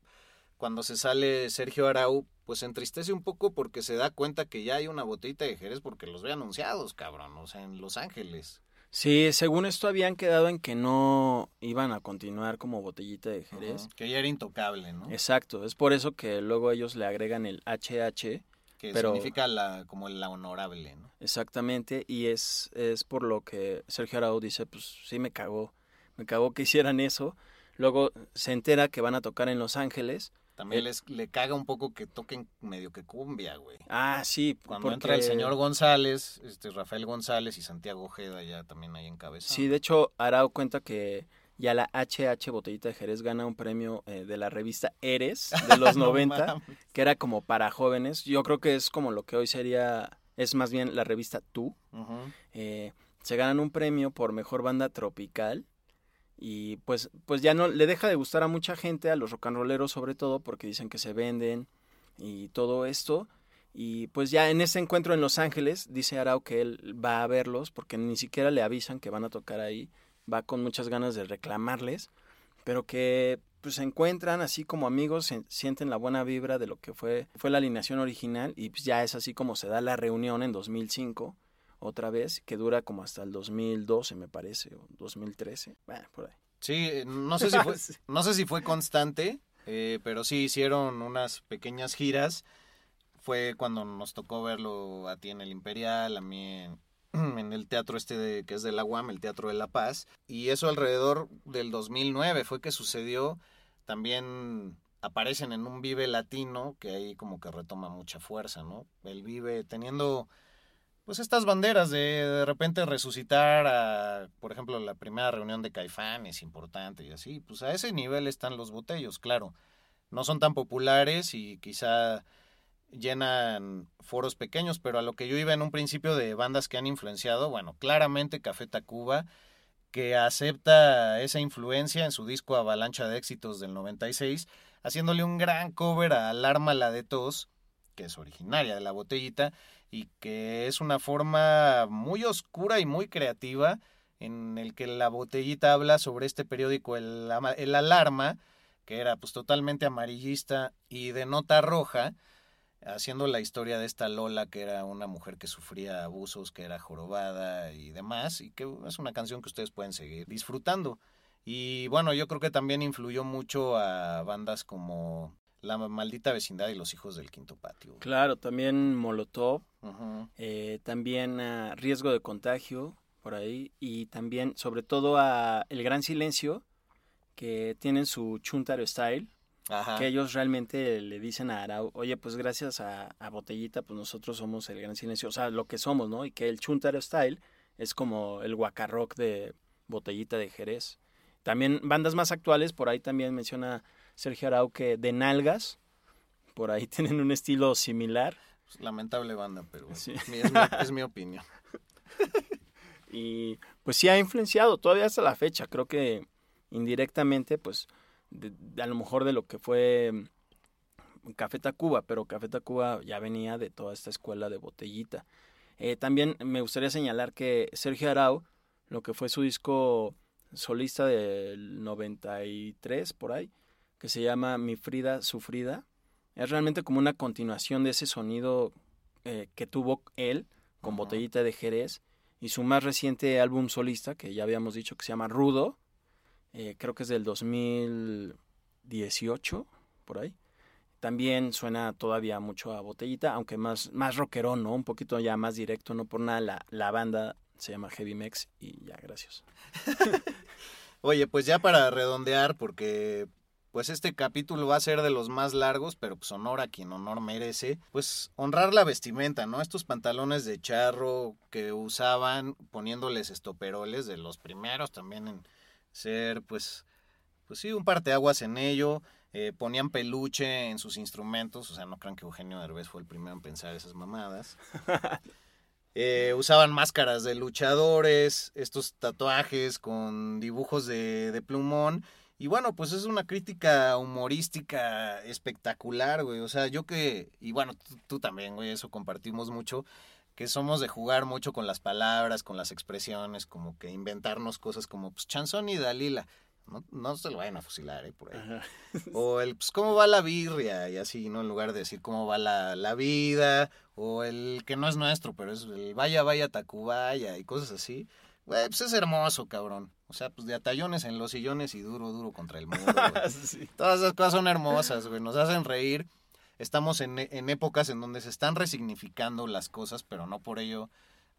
cuando se sale Sergio Arau, pues entristece un poco porque se da cuenta que ya hay una botellita de Jerez porque los ve anunciados, cabrón, o sea, en Los Ángeles. Sí, según esto habían quedado en que no iban a continuar como botellita de Jerez. Que ya era intocable, ¿no? Exacto, es por eso que luego ellos le agregan el HH, que pero- significa la, como la honorable, ¿no? exactamente, y es, es por lo que Sergio Arau dice, pues sí me cagó, me cagó que hicieran eso. Luego se entera que van a tocar en Los Ángeles. También Eh, les, le caga un poco que toquen medio que cumbia, güey. Ah, sí, Cuando porque- entra el señor González, este Rafael González y Santiago Ojeda ya también ahí encabezando. Sí, de hecho, Arau cuenta que ya la HH Botellita de Jerez gana un premio eh, de la revista Eres de los <laughs> No 90, mames. que era como para jóvenes. Yo creo que es como lo que hoy sería, es más bien la revista Tú. Ujú. Eh, se ganan un premio por mejor banda tropical y pues, pues ya no le deja de gustar a mucha gente, a los rock and rolleros sobre todo, porque dicen que se venden y todo esto. Y pues ya en ese encuentro en Los Ángeles, dice Arau que él va a verlos porque ni siquiera le avisan que van a tocar ahí. Va con muchas ganas de reclamarles, pero que pues se encuentran así como amigos, se- sienten la buena vibra de lo que fue, fue la alineación original y pues ya es así como se da la reunión en 2005 otra vez, que dura como hasta el 2012 me parece, o 2013, bueno, por ahí. Sí, no sé si fue, <laughs> no sé si fue constante, eh, pero sí hicieron unas pequeñas giras. Fue cuando nos tocó verlo a ti en el Imperial, a mí en, <clears throat> en el teatro este de- que es de la UAM, el Teatro de la Paz. Y eso alrededor del 2009 fue que sucedió. También aparecen en un Vive Latino, que ahí como que retoma mucha fuerza, ¿no? El Vive teniendo pues estas banderas de de repente resucitar a, por ejemplo, la primera reunión de Caifán es importante y así, pues a ese nivel están los botellos, claro. No son tan populares y quizá llenan foros pequeños, pero a lo que yo iba en un principio de bandas que han influenciado, bueno, claramente Café Tacuba, que acepta esa influencia en su disco Avalancha de Éxitos del 96, haciéndole un gran cover a Alarma la de Tos, que es originaria de la botellita, y que es una forma muy oscura y muy creativa en el que la botellita habla sobre este periódico El, Alarma, que era pues totalmente amarillista y de nota roja, haciendo la historia de esta Lola, que era una mujer que sufría abusos, que era jorobada y demás, y que es una canción que ustedes pueden seguir disfrutando. Y bueno, yo creo que también influyó mucho a bandas como La maldita vecindad y los hijos del quinto patio. güey. Claro, también Molotov, eh, también a Riesgo de Contagio, por ahí, y también, sobre todo, a El Gran Silencio, que tienen su Chuntaro Style, Ajá. que ellos realmente le dicen a Arau, oye, pues gracias a, a Botellita, pues nosotros somos El Gran Silencio, o sea, lo que somos, ¿no? Y que el Chuntaro Style es como el guacarrock de Botellita de Jerez. También bandas más actuales, por ahí también menciona Sergio Arau que de Nalgas, por ahí <laughs> tienen un estilo similar. Pues, lamentable banda, pero Sí. mi- es, mi, es mi opinión. <laughs> Y pues sí ha influenciado todavía hasta la fecha. Creo que indirectamente, pues de- de- a lo mejor de lo que fue mm, Café Tacuba, pero Café Tacuba ya venía de toda esta escuela de botellita. Eh, también me gustaría señalar que Sergio Arau, lo que fue su disco solista del 93 por ahí, que se llama Mi Frida Sufrida, es realmente como una continuación de ese sonido eh, que tuvo él con. Botellita de Jerez y su más reciente álbum solista, que ya habíamos dicho que se llama Rudo, eh, creo que es del 2018, por ahí. También suena todavía mucho a Botellita, aunque más, más rockerón, ¿no? Un poquito ya más directo, no por nada la, la banda se llama Heavy Mex y ya, gracias. <laughs> Oye, pues ya para redondear, porque pues este capítulo va a ser de los más largos, pero pues honor a quien honor merece, pues honrar la vestimenta, ¿no? Estos pantalones de charro que usaban poniéndoles estoperoles, de los primeros también en ser, pues, pues sí, un parteaguas en ello, eh, ponían peluche en sus instrumentos, o sea, no crean que Eugenio Derbez fue el primero en pensar esas mamadas. <laughs> Eh, usaban máscaras de luchadores, estos tatuajes con dibujos de, de plumón. Y bueno, pues es una crítica humorística espectacular, güey. O sea, yo que, y bueno, tú, tú también, güey, eso compartimos mucho, que somos de jugar mucho con las palabras, con las expresiones, como que inventarnos cosas como, pues, Chanzón y Dalila. No, no se lo vayan a fusilar, eh, por ahí. <laughs> O el, pues, ¿cómo va la birria? Y así, ¿no? En lugar de decir cómo va la, la vida, o el que no es nuestro, pero es el vaya, vaya, Tacubaya, y cosas así. Güey, pues es hermoso, cabrón. O sea, pues de atallones en los sillones y duro, duro contra el muro. <laughs> Todas esas cosas son hermosas, güey. Nos hacen reír. Estamos en, en épocas en donde se están resignificando las cosas, pero no por ello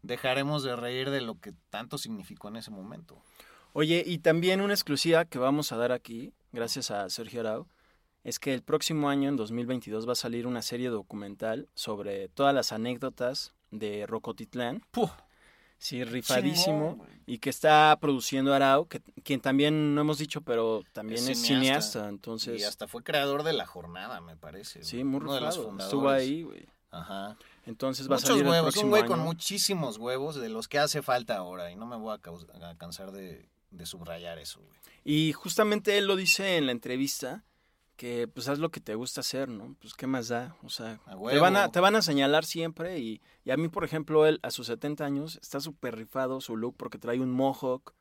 dejaremos de reír de lo que tanto significó en ese momento. Oye, y también una exclusiva que vamos a dar aquí, gracias a Sergio Arau, es que el próximo año, en 2022, va a salir una serie documental sobre todas las anécdotas de Rocotitlán. Sí, rifadísimo. Chingón, y que está produciendo Arau, que, quien también no hemos dicho, pero también es, Es cineasta. cineasta. entonces, Y hasta fue creador de la jornada, me parece. sí, muy Uno rifado. Estuvo ahí, güey. Ajá. Entonces va a Muchos el huevos, próximo un güey año. con muchísimos huevos de los que hace falta ahora y no me voy a, caus- a cansar de, de subrayar eso, güey. Y justamente él lo dice en la entrevista, que pues haz lo que te gusta hacer, ¿no? Pues qué más da, o sea, te van, a, te van a señalar siempre y, y a mí, por ejemplo, él a sus 70 años está súper rifado su look porque trae un mohawk,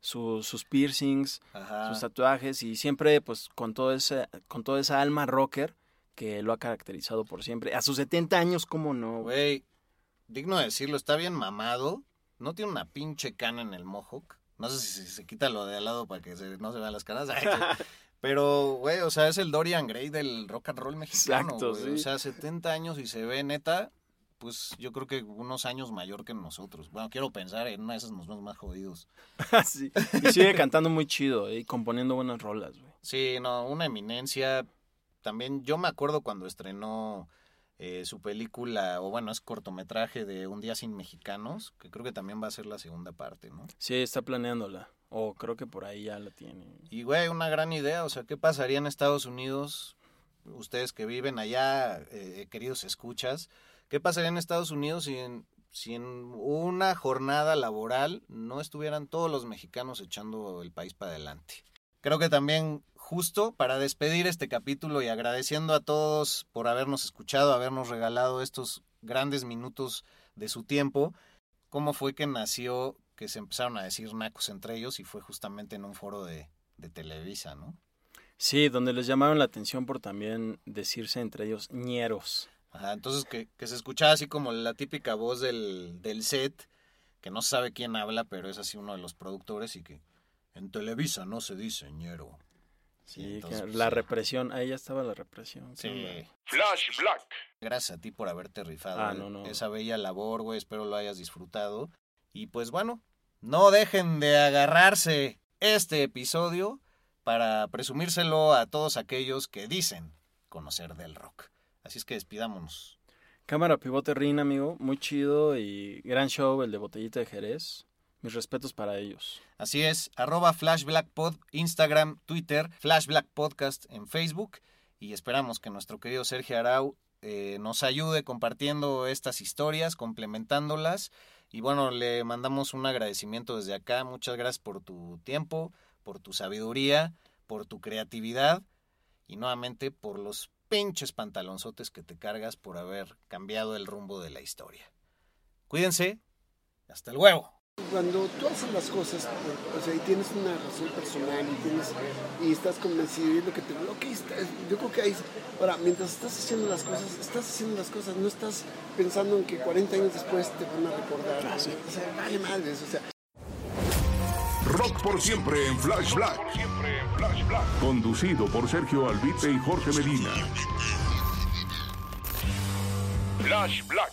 su- sus piercings, Ajá. sus tatuajes y siempre pues con, todo ese, con toda esa alma rocker que lo ha caracterizado por siempre. A sus 70 años, ¿cómo no? Güey, digno de decirlo, está bien mamado. No tiene una pinche cana en el mohawk. No sé si se quita lo de al lado para que se- no se vean las caras. <laughs> Pero, güey, o sea, es el Dorian Gray del rock and roll mexicano. Exacto, güey. sí. O sea, 70 años y se ve neta, pues yo creo que unos años mayor que nosotros. Bueno, quiero pensar, en una de esas nos vemos más jodidos. <laughs> Sí. Y sigue cantando muy chido ¿eh? y componiendo buenas rolas, güey. Sí, no, una eminencia. También yo me acuerdo cuando estrenó eh, su película, o bueno, es cortometraje de Un día sin mexicanos, que creo que también va a ser la segunda parte, ¿no? Sí, está planeándola. O creo que por ahí ya la tiene. Y, güey, una gran idea, o sea, ¿qué pasaría en Estados Unidos? Ustedes que viven allá, eh, queridos escuchas, ¿qué pasaría en Estados Unidos si en, si en una jornada laboral no estuvieran todos los mexicanos echando el país para adelante? Creo que también justo para despedir este capítulo y agradeciendo a todos por habernos escuchado, habernos regalado estos grandes minutos de su tiempo, cómo fue que nació que se empezaron a decir nacos entre ellos y fue justamente en un foro de, de Televisa, ¿no? Sí, donde les llamaron la atención por también decirse entre ellos ñeros. Ajá, entonces que, que se escuchaba así como la típica voz del, del set, que no se sabe quién habla, pero es así uno de los productores y que en Televisa no se dice ñero. Sí, entonces, que pues, la sí. represión, ahí ya estaba la represión. ¿qué Sí. onda? Flash Black. Gracias a ti por haberte rifado Ah, eh, no, no. esa bella labor, güey. Espero lo hayas disfrutado. Y pues bueno, no dejen de agarrarse este episodio para presumírselo a todos aquellos que dicen conocer del rock. Así es que despidámonos. Cámara Pivote Rin, amigo, muy chido y gran show el de Botellita de Jerez. Mis respetos para ellos. Así es, arroba FlashBlackPod, Instagram, Twitter, Flashblack Podcast en Facebook. Y esperamos que nuestro querido Sergio Arau eh, nos ayude compartiendo estas historias, complementándolas. Y bueno, le mandamos un agradecimiento desde acá. Muchas gracias por tu tiempo, por tu sabiduría, por tu creatividad y nuevamente por los pinches pantalonzotes que te cargas por haber cambiado el rumbo de la historia. Cuídense. Hasta el huevo. Cuando tú haces las cosas, o sea, y tienes una razón personal y tienes y estás convencido y es lo que te está- yo creo que ahí ahora mientras estás haciendo las cosas, estás haciendo las cosas, no estás pensando en que 40 años después te van a recordar. O sea, vale madres, o sea, Rock por siempre en Flash Black. Conducido por Sergio Albite y Jorge Medina. Flash Black.